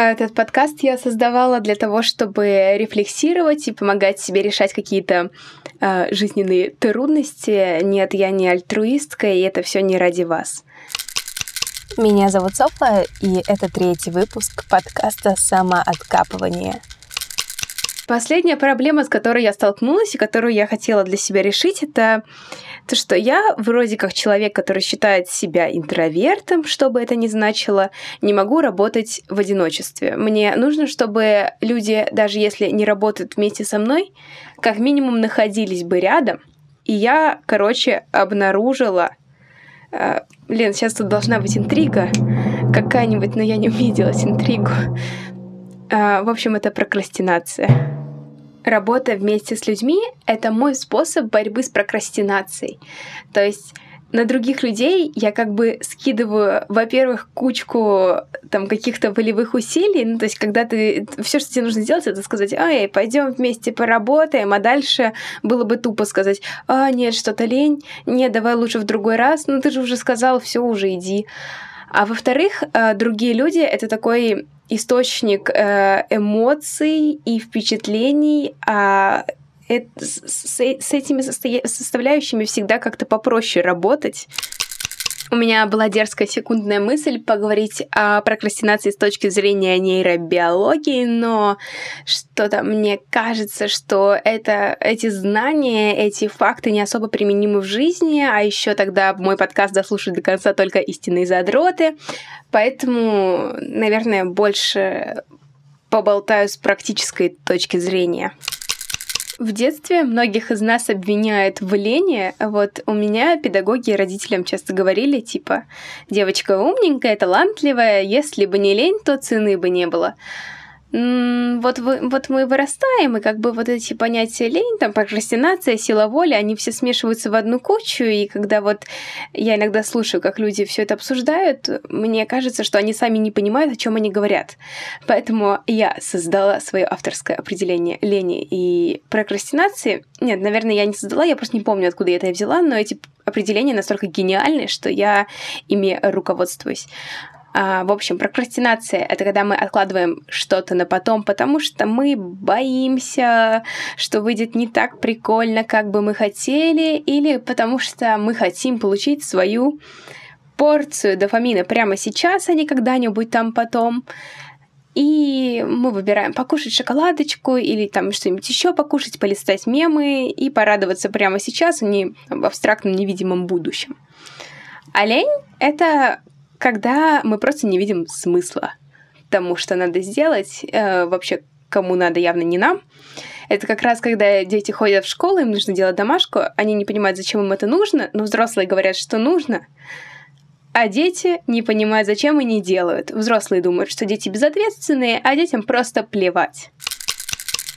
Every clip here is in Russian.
Этот подкаст я создавала для того, чтобы рефлексировать и помогать себе решать какие-то э, жизненные трудности. Нет, я не альтруистка, и это все не ради вас. Меня зовут Софа, и это третий выпуск подкаста «Самооткапывание». Последняя проблема, с которой я столкнулась и которую я хотела для себя решить, это то, что я вроде как человек, который считает себя интровертом, что бы это ни значило, не могу работать в одиночестве. Мне нужно, чтобы люди, даже если не работают вместе со мной, как минимум находились бы рядом. И я, короче, обнаружила... Э, Лен, сейчас тут должна быть интрига какая-нибудь, но я не увиделась интригу. Э, в общем, это прокрастинация. Работа вместе с людьми — это мой способ борьбы с прокрастинацией. То есть на других людей я как бы скидываю, во-первых, кучку там каких-то волевых усилий, ну, то есть когда ты все, что тебе нужно сделать, это сказать, ай, пойдем вместе поработаем, а дальше было бы тупо сказать, а, нет, что-то лень, нет, давай лучше в другой раз, ну, ты же уже сказал, все, уже иди. А во-вторых, э, другие люди — это такой источник э, эмоций и впечатлений, а с, этими составляющими всегда как-то попроще работать. У меня была дерзкая секундная мысль поговорить о прокрастинации с точки зрения нейробиологии, но что-то мне кажется, что это, эти знания, эти факты не особо применимы в жизни, а еще тогда мой подкаст дослушают до конца только истинные задроты. Поэтому, наверное, больше поболтаю с практической точки зрения. В детстве многих из нас обвиняют в лени. Вот у меня педагоги родителям часто говорили, типа, девочка умненькая, талантливая, если бы не лень, то цены бы не было вот, вы, вот мы вырастаем, и как бы вот эти понятия лень, там, прокрастинация, сила воли, они все смешиваются в одну кучу, и когда вот я иногда слушаю, как люди все это обсуждают, мне кажется, что они сами не понимают, о чем они говорят. Поэтому я создала свое авторское определение лени и прокрастинации. Нет, наверное, я не создала, я просто не помню, откуда я это взяла, но эти определения настолько гениальны, что я ими руководствуюсь. А, в общем, прокрастинация — это когда мы откладываем что-то на потом, потому что мы боимся, что выйдет не так прикольно, как бы мы хотели, или потому что мы хотим получить свою порцию дофамина прямо сейчас, а не когда-нибудь там потом. И мы выбираем покушать шоколадочку или там что-нибудь еще покушать, полистать мемы и порадоваться прямо сейчас, а не в абстрактном невидимом будущем. А лень — это когда мы просто не видим смысла тому, что надо сделать, э, вообще кому надо, явно не нам. Это как раз когда дети ходят в школу, им нужно делать домашку, они не понимают, зачем им это нужно, но взрослые говорят, что нужно, а дети не понимают, зачем и не делают. Взрослые думают, что дети безответственные, а детям просто плевать.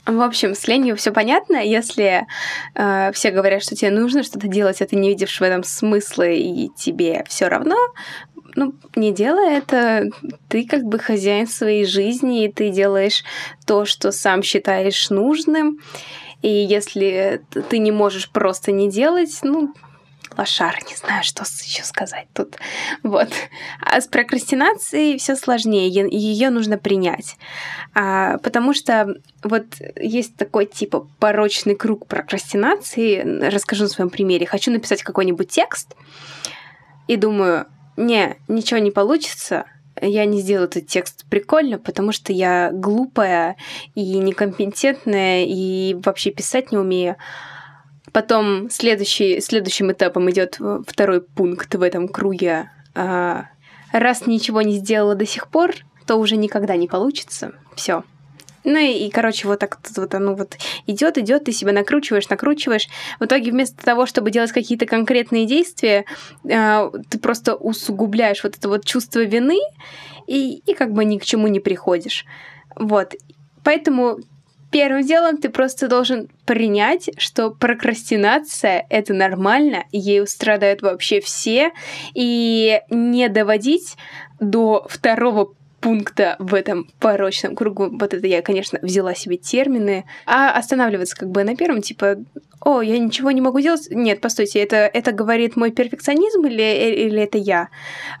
В общем, с ленью все понятно. Если э, все говорят, что тебе нужно что-то делать, а ты не видишь в этом смысла и тебе все равно, ну, не делай это, ты как бы хозяин своей жизни, и ты делаешь то, что сам считаешь нужным. И если ты не можешь просто не делать, ну, лошар, не знаю, что еще сказать тут. Вот. А с прокрастинацией все сложнее, ее нужно принять. А, потому что вот есть такой типа порочный круг прокрастинации. Расскажу на своем примере. Хочу написать какой-нибудь текст и думаю, не, ничего не получится, я не сделаю этот текст прикольно, потому что я глупая и некомпетентная, и вообще писать не умею. Потом следующий, следующим этапом идет второй пункт в этом круге. А, раз ничего не сделала до сих пор, то уже никогда не получится. Все. Ну и, и короче, вот так вот оно вот идет, идет, ты себя накручиваешь, накручиваешь. В итоге вместо того, чтобы делать какие-то конкретные действия, э, ты просто усугубляешь вот это вот чувство вины и, и как бы ни к чему не приходишь. Вот. Поэтому первым делом ты просто должен принять, что прокрастинация — это нормально, ею страдают вообще все, и не доводить до второго пункта в этом порочном кругу. Вот это я, конечно, взяла себе термины. А останавливаться как бы на первом, типа, о, я ничего не могу делать. Нет, постойте, это, это говорит мой перфекционизм или, или это я?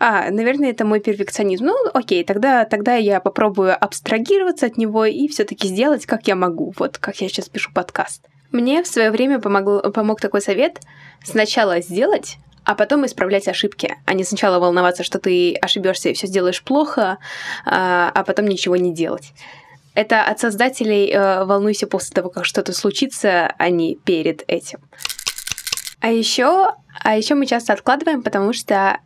А, наверное, это мой перфекционизм. Ну, окей, тогда, тогда я попробую абстрагироваться от него и все таки сделать, как я могу. Вот как я сейчас пишу подкаст. Мне в свое время помогло, помог такой совет сначала сделать, а потом исправлять ошибки, а не сначала волноваться, что ты ошибешься и все сделаешь плохо, а, а потом ничего не делать. Это от создателей э, волнуйся после того, как что-то случится, а не перед этим. А еще, а еще мы часто откладываем, потому что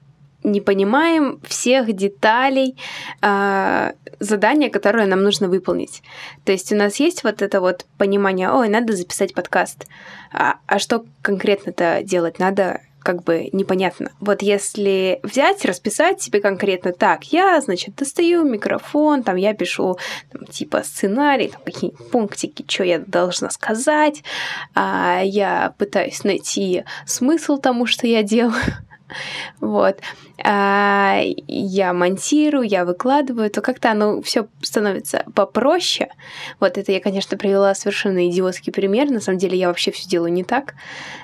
не понимаем всех деталей э, задания, которое нам нужно выполнить. То есть у нас есть вот это вот понимание, ой, надо записать подкаст. А, а что конкретно-то делать надо? Как бы непонятно. Вот если взять, расписать себе конкретно так, я, значит, достаю микрофон, там я пишу там, типа сценарий, там какие-нибудь пунктики, что я должна сказать, а я пытаюсь найти смысл тому, что я делаю. Вот. А, я монтирую, я выкладываю, то как-то оно все становится попроще. Вот это я, конечно, привела совершенно идиотский пример. На самом деле я вообще все делаю не так,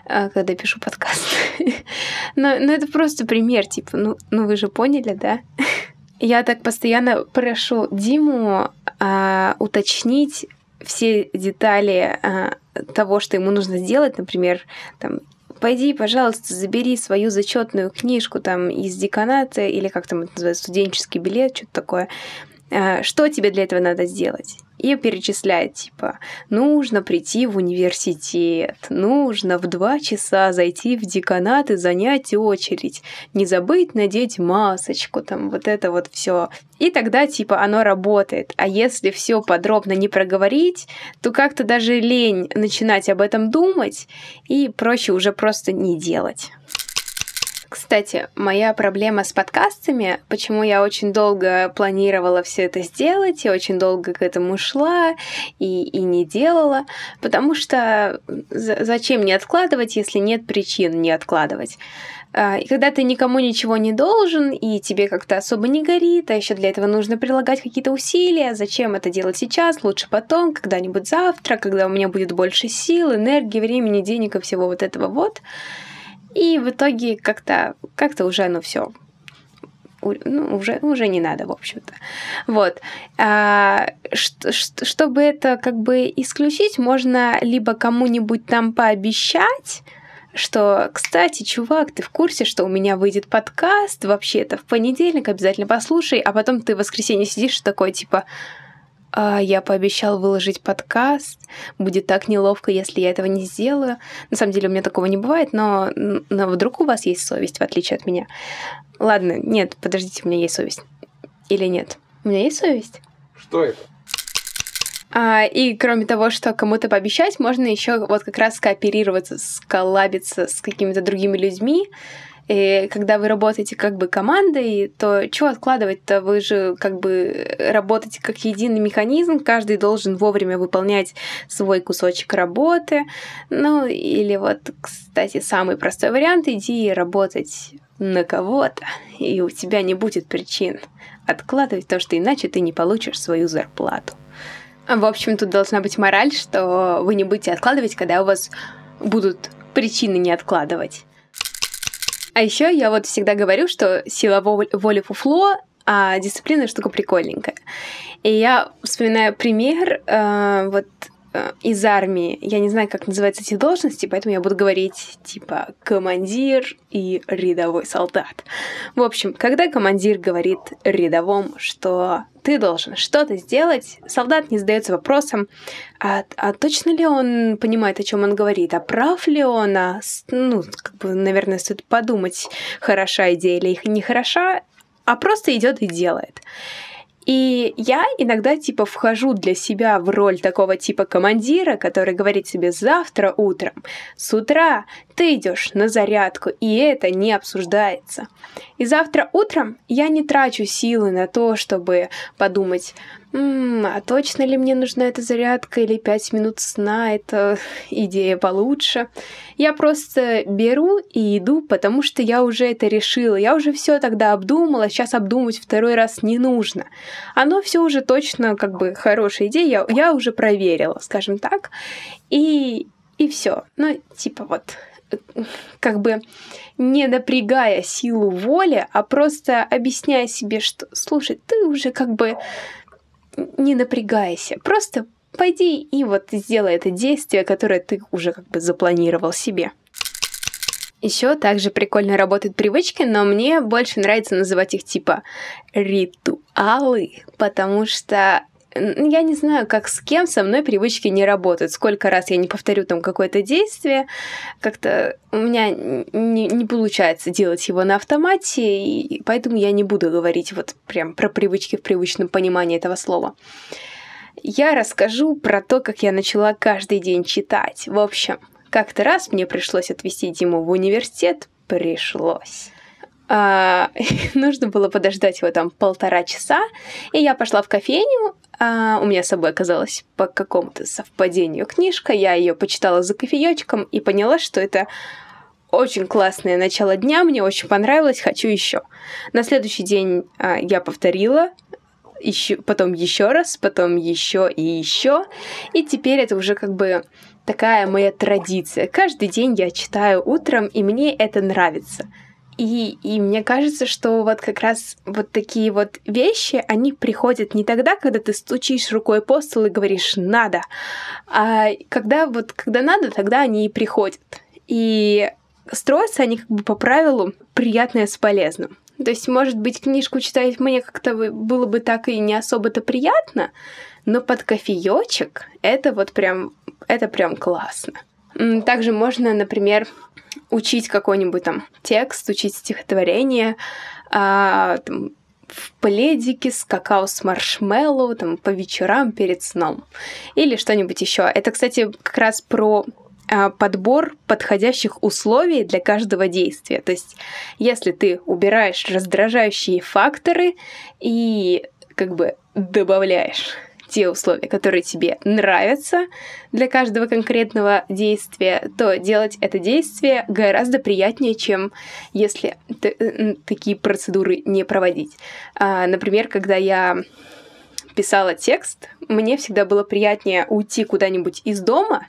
а, когда пишу подкаст. но, но это просто пример, типа, ну, ну вы же поняли, да? я так постоянно прошу Диму а, уточнить все детали а, того, что ему нужно сделать, например, там, пойди, пожалуйста, забери свою зачетную книжку там из деканата, или как там это называется, студенческий билет, что-то такое. А, что тебе для этого надо сделать? И перечисляет, типа, нужно прийти в университет, нужно в два часа зайти в деканат и занять очередь, не забыть надеть масочку, там вот это вот все. И тогда, типа, оно работает. А если все подробно не проговорить, то как-то даже лень начинать об этом думать, и проще уже просто не делать. Кстати, моя проблема с подкастами, почему я очень долго планировала все это сделать, и очень долго к этому шла и, и не делала, потому что зачем не откладывать, если нет причин не откладывать? А, и когда ты никому ничего не должен, и тебе как-то особо не горит, а еще для этого нужно прилагать какие-то усилия, зачем это делать сейчас, лучше потом, когда-нибудь завтра, когда у меня будет больше сил, энергии, времени, денег и всего вот этого вот. И в итоге как-то как уже оно все ну, уже, уже не надо, в общем-то. Вот. А, чтобы это как бы исключить, можно либо кому-нибудь там пообещать, что, кстати, чувак, ты в курсе, что у меня выйдет подкаст вообще-то в понедельник, обязательно послушай, а потом ты в воскресенье сидишь такой, типа, я пообещал выложить подкаст. Будет так неловко, если я этого не сделаю. На самом деле у меня такого не бывает, но, но вдруг у вас есть совесть, в отличие от меня. Ладно, нет, подождите, у меня есть совесть. Или нет? У меня есть совесть? Что это? А, и кроме того, что кому-то пообещать, можно еще вот как раз скооперироваться, сколлабиться с какими-то другими людьми, и когда вы работаете как бы командой, то что откладывать-то? Вы же как бы работаете как единый механизм, каждый должен вовремя выполнять свой кусочек работы. Ну, или вот, кстати, самый простой вариант, иди работать на кого-то, и у тебя не будет причин откладывать то, что иначе ты не получишь свою зарплату. В общем, тут должна быть мораль, что вы не будете откладывать, когда у вас будут причины не откладывать. А еще я вот всегда говорю, что сила воли фуфло, а дисциплина штука прикольненькая. И я вспоминаю пример, э, вот из армии. Я не знаю, как называются эти должности, поэтому я буду говорить типа командир и рядовой солдат. В общем, когда командир говорит рядовому, что ты должен что-то сделать, солдат не задается вопросом, а, а точно ли он понимает, о чем он говорит, а прав ли он, а, ну, как бы, наверное, стоит подумать, хороша идея или не хороша, а просто идет и делает. И я иногда типа вхожу для себя в роль такого типа командира, который говорит себе завтра утром, с утра ты идешь на зарядку, и это не обсуждается. И завтра утром я не трачу силы на то, чтобы подумать, М-м, а точно ли мне нужна эта зарядка или пять минут сна? Это идея получше. Я просто беру и иду, потому что я уже это решила. Я уже все тогда обдумала, сейчас обдумывать второй раз не нужно. Оно все уже точно как бы хорошая идея, я, я уже проверила, скажем так. И, и все. Ну, типа вот как бы не напрягая силу воли, а просто объясняя себе, что, слушай, ты уже как бы не напрягайся, просто пойди и вот сделай это действие, которое ты уже как бы запланировал себе. Еще также прикольно работают привычки, но мне больше нравится называть их типа ритуалы, потому что я не знаю, как с кем со мной привычки не работают. Сколько раз я не повторю там какое-то действие, как-то у меня не, не получается делать его на автомате, и поэтому я не буду говорить вот прям про привычки в привычном понимании этого слова. Я расскажу про то, как я начала каждый день читать. В общем, как-то раз мне пришлось отвезти Диму в университет. Пришлось. А, нужно было подождать его там полтора часа, и я пошла в кофейню, а, у меня с собой оказалась по какому-то совпадению книжка, я ее почитала за кофеечком и поняла, что это очень классное начало дня, мне очень понравилось, хочу еще. На следующий день а, я повторила, еще, потом еще раз, потом еще и еще. И теперь это уже как бы такая моя традиция. Каждый день я читаю утром, и мне это нравится. И, и мне кажется, что вот как раз вот такие вот вещи, они приходят не тогда, когда ты стучишь рукой по столу и говоришь «надо», а когда вот когда надо, тогда они и приходят. И строятся они как бы по правилу приятное с полезным. То есть, может быть, книжку читать мне как-то было бы так и не особо-то приятно, но под кофеечек это вот прям, это прям классно. Также можно, например, учить какой-нибудь там текст, учить стихотворение, а, там, в пледике с какао с маршмеллоу, там, по вечерам перед сном. Или что-нибудь еще. Это, кстати, как раз про а, подбор подходящих условий для каждого действия. То есть, если ты убираешь раздражающие факторы и как бы добавляешь те условия, которые тебе нравятся для каждого конкретного действия, то делать это действие гораздо приятнее, чем если такие процедуры не проводить. А, например, когда я писала текст, мне всегда было приятнее уйти куда-нибудь из дома,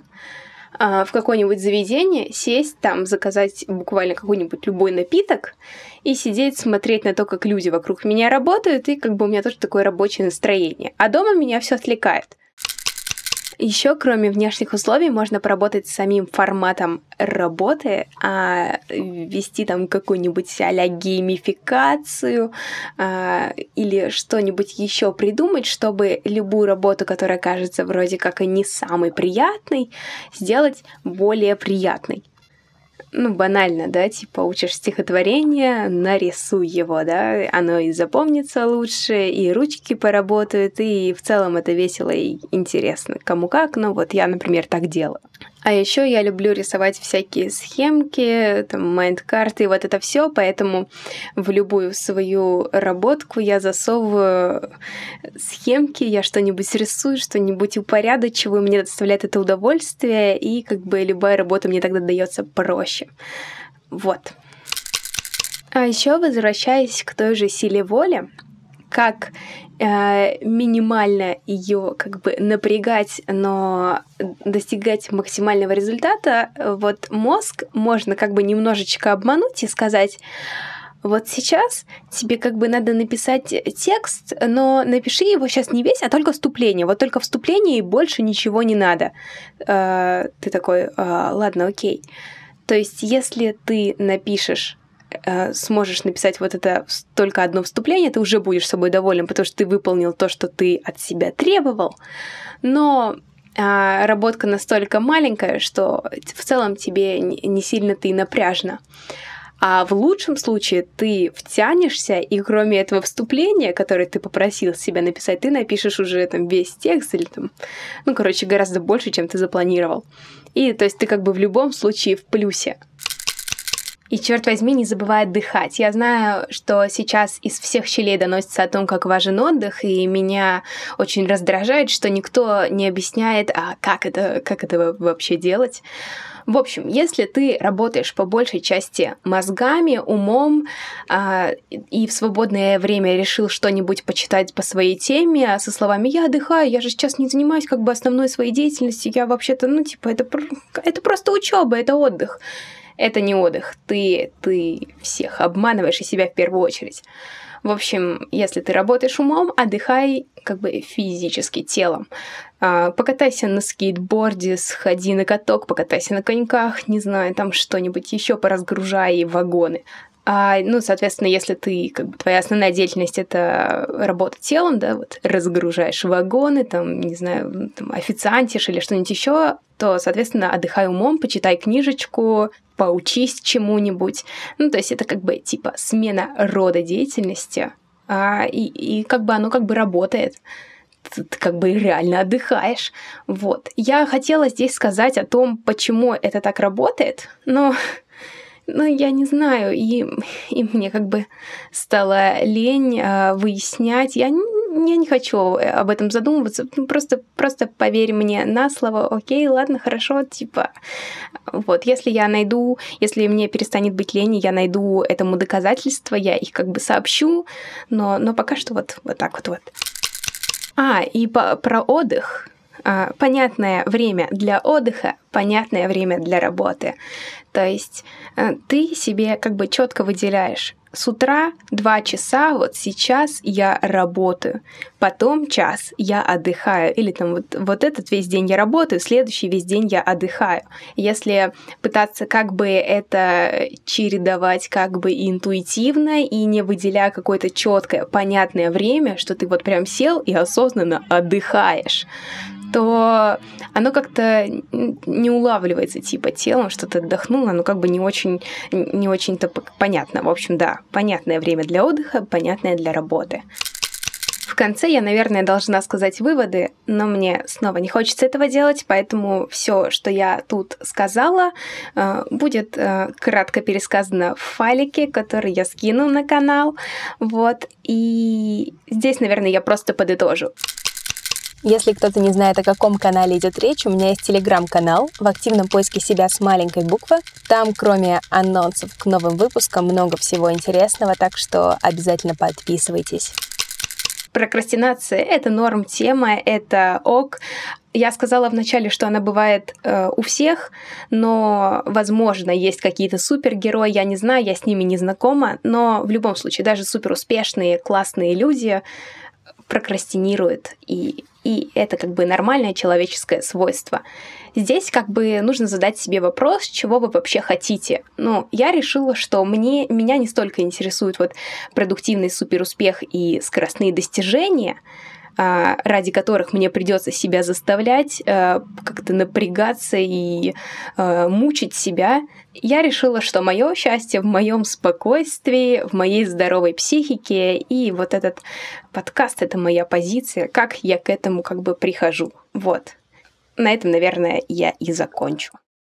в какое-нибудь заведение, сесть там, заказать буквально какой-нибудь любой напиток и сидеть, смотреть на то, как люди вокруг меня работают, и как бы у меня тоже такое рабочее настроение. А дома меня все отвлекает. Еще, кроме внешних условий, можно поработать с самим форматом работы, а вести там какую-нибудь а геймификацию а, или что-нибудь еще придумать, чтобы любую работу, которая кажется вроде как и не самой приятной, сделать более приятной ну, банально, да, типа учишь стихотворение, нарисуй его, да, оно и запомнится лучше, и ручки поработают, и в целом это весело и интересно. Кому как, ну вот я, например, так делаю. А еще я люблю рисовать всякие схемки, там, майнд-карты, вот это все, поэтому в любую свою работку я засовываю схемки, я что-нибудь рисую, что-нибудь упорядочиваю, мне доставляет это удовольствие, и как бы любая работа мне тогда дается проще. Вот. А еще возвращаясь к той же силе воли, как минимально ее как бы напрягать, но достигать максимального результата, вот мозг можно как бы немножечко обмануть и сказать, вот сейчас тебе как бы надо написать текст, но напиши его сейчас не весь, а только вступление. Вот только вступление и больше ничего не надо. Э, ты такой, э, ладно, окей. То есть, если ты напишешь э, сможешь написать вот это только одно вступление, ты уже будешь собой доволен, потому что ты выполнил то, что ты от себя требовал. Но а, работка настолько маленькая, что в целом тебе не сильно ты напряжно. А в лучшем случае ты втянешься, и кроме этого вступления, которое ты попросил себя написать, ты напишешь уже там весь текст или там, ну, короче, гораздо больше, чем ты запланировал. И то есть ты как бы в любом случае в плюсе. И, черт возьми, не забывай отдыхать. Я знаю, что сейчас из всех щелей доносится о том, как важен отдых, и меня очень раздражает, что никто не объясняет, а как это, как это вообще делать. В общем, если ты работаешь по большей части мозгами, умом а, и в свободное время решил что-нибудь почитать по своей теме со словами «я отдыхаю, я же сейчас не занимаюсь как бы основной своей деятельностью, я вообще-то, ну, типа, это, это просто учеба, это отдых». Это не отдых, ты, ты всех обманываешь и себя в первую очередь. В общем, если ты работаешь умом, отдыхай как бы физически, телом. А, покатайся на скейтборде, сходи на каток, покатайся на коньках, не знаю, там что-нибудь еще поразгружай вагоны. А, ну, соответственно, если ты, как бы, твоя основная деятельность это работа телом, да, вот разгружаешь вагоны, там, не знаю, там, официантишь или что-нибудь еще, то, соответственно, отдыхай умом, почитай книжечку, поучись чему-нибудь. Ну, то есть это как бы типа смена рода деятельности, а, и, и как бы оно как бы работает. Ты, ты как бы реально отдыхаешь. Вот. Я хотела здесь сказать о том, почему это так работает, но ну, я не знаю, и, и мне как бы стало лень э, выяснять. Я я не хочу э, об этом задумываться. Ну, просто, просто поверь мне на слово, окей, ладно, хорошо, типа, вот, если я найду, если мне перестанет быть лень, я найду этому доказательства, я их как бы сообщу, но, но пока что вот, вот так вот вот. А, и по, про отдых. А, понятное время для отдыха, понятное время для работы. То есть э, ты себе как бы четко выделяешь с утра два часа, вот сейчас я работаю, потом час я отдыхаю, или там вот, вот этот весь день я работаю, следующий весь день я отдыхаю. Если пытаться как бы это чередовать как бы интуитивно и не выделяя какое-то четкое, понятное время, что ты вот прям сел и осознанно отдыхаешь, то оно как-то не улавливается типа телом, что ты отдохнула, но как бы не очень, не очень-то понятно. В общем, да, понятное время для отдыха, понятное для работы. В конце я, наверное, должна сказать выводы, но мне снова не хочется этого делать, поэтому все, что я тут сказала, э, будет э, кратко пересказано в файлике, который я скину на канал. Вот. И здесь, наверное, я просто подытожу. Если кто-то не знает, о каком канале идет речь, у меня есть телеграм-канал в активном поиске себя с маленькой буквы. Там, кроме анонсов к новым выпускам, много всего интересного, так что обязательно подписывайтесь. Прокрастинация — это норм тема, это ок. Я сказала вначале, что она бывает э, у всех, но, возможно, есть какие-то супергерои, я не знаю, я с ними не знакома, но в любом случае даже суперуспешные, классные люди прокрастинируют, и и это как бы нормальное человеческое свойство. Здесь как бы нужно задать себе вопрос, чего вы вообще хотите. Ну, я решила, что мне, меня не столько интересует вот продуктивный суперуспех и скоростные достижения, ради которых мне придется себя заставлять, а, как-то напрягаться и а, мучить себя, я решила, что мое счастье в моем спокойствии, в моей здоровой психике, и вот этот подкаст — это моя позиция, как я к этому как бы прихожу. Вот. На этом, наверное, я и закончу.